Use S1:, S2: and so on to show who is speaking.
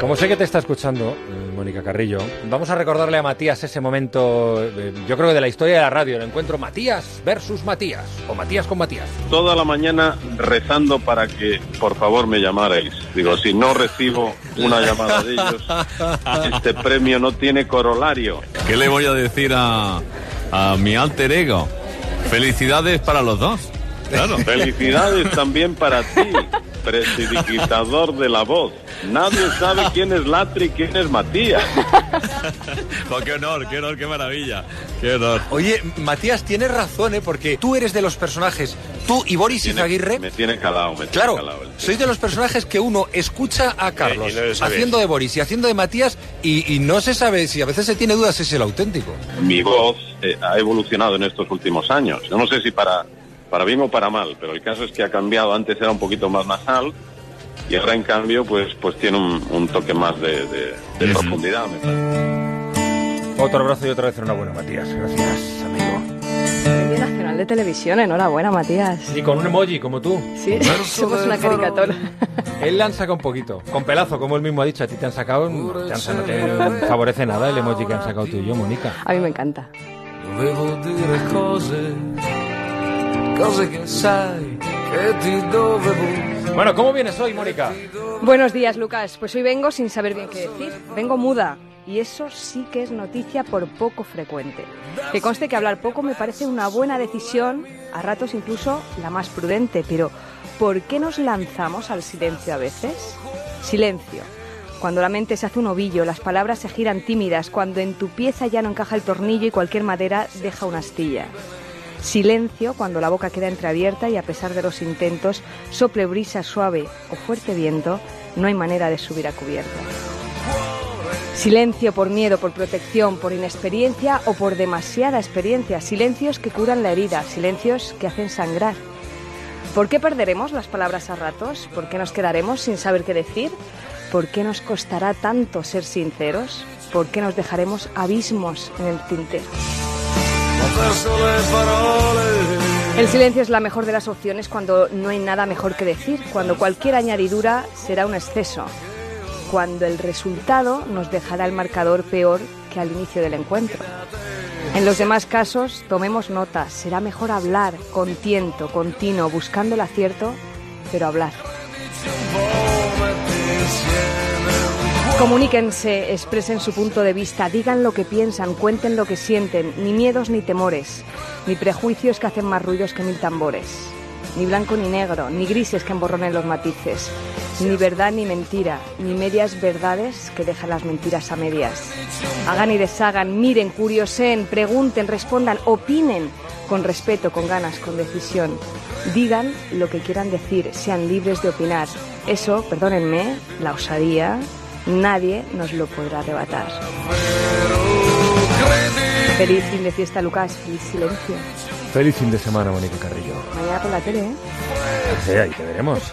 S1: Como sé que te está escuchando, eh, Mónica Carrillo, vamos a recordarle a Matías ese momento, eh, yo creo que de la historia de la radio, el encuentro Matías versus Matías, o Matías con Matías.
S2: Toda la mañana rezando para que por favor me llamarais. Digo, si no recibo una llamada de ellos, este premio no tiene corolario.
S3: ¿Qué le voy a decir a, a mi alter ego? Felicidades para los dos. Claro.
S2: Felicidades también para ti, prestidigitador de la voz. Nadie sabe quién es Latri y quién es Matías.
S3: Oh, qué honor, qué honor, qué maravilla. Qué honor.
S1: Oye, Matías, tienes razón, ¿eh? Porque tú eres de los personajes, tú y Boris
S2: Tiene-
S1: Izaguirre,
S2: Me tiene calado, me tiene
S1: Claro,
S2: calado el tío.
S1: sois de los personajes que uno escucha a Carlos
S4: no lo sabéis.
S1: haciendo de Boris y haciendo de Matías y, y no se sabe si a veces se tiene dudas si es el auténtico.
S2: Mi voz eh, ha evolucionado en estos últimos años. Yo no sé si para, para bien o para mal, pero el caso es que ha cambiado. Antes era un poquito más nasal y ahora en cambio pues, pues tiene un, un toque más de, de- de profundidad. me parece.
S1: Otro abrazo y otra vez enhorabuena, Matías. Gracias, amigo.
S5: Premio Nacional de Televisión, enhorabuena, Matías.
S1: Y con un emoji como tú.
S5: Sí, somos una caricatura.
S1: Él sacado un poquito. Con pelazo, como él mismo ha dicho. A ti te han sacado. No te, han- no te favorece nada el emoji que han sacado tú y yo, Mónica.
S5: A mí me encanta.
S6: Dovevo dire cose, cose che sai che ti dovevo.
S1: Bueno, ¿cómo vienes hoy, Mónica?
S5: Buenos días, Lucas. Pues hoy vengo sin saber bien qué decir. Vengo muda. Y eso sí que es noticia por poco frecuente. Que conste que hablar poco me parece una buena decisión, a ratos incluso la más prudente, pero ¿por qué nos lanzamos al silencio a veces? Silencio. Cuando la mente se hace un ovillo, las palabras se giran tímidas, cuando en tu pieza ya no encaja el tornillo y cualquier madera deja una astilla. Silencio cuando la boca queda entreabierta y a pesar de los intentos, sople brisa suave o fuerte viento, no hay manera de subir a cubierta. Silencio por miedo, por protección, por inexperiencia o por demasiada experiencia. Silencios que curan la herida, silencios que hacen sangrar. ¿Por qué perderemos las palabras a ratos? ¿Por qué nos quedaremos sin saber qué decir? ¿Por qué nos costará tanto ser sinceros? ¿Por qué nos dejaremos abismos en el tintero? El silencio es la mejor de las opciones cuando no hay nada mejor que decir, cuando cualquier añadidura será un exceso, cuando el resultado nos dejará el marcador peor que al inicio del encuentro. En los demás casos, tomemos nota, será mejor hablar con tiento, continuo, buscando el acierto, pero hablar. Comuníquense, expresen su punto de vista, digan lo que piensan, cuenten lo que sienten, ni miedos ni temores, ni prejuicios que hacen más ruidos que mil tambores, ni blanco ni negro, ni grises que emborronen los matices, ni verdad ni mentira, ni medias verdades que dejan las mentiras a medias. Hagan y deshagan, miren, curiosen, pregunten, respondan, opinen, con respeto, con ganas, con decisión. Digan lo que quieran decir, sean libres de opinar. Eso, perdónenme, la osadía, nadie nos lo podrá arrebatar. Feliz fin de fiesta, Lucas. Feliz silencio.
S1: Feliz fin de semana, Mónica Carrillo.
S5: Mañana por la tele, ¿eh?
S1: Sí, ahí te veremos.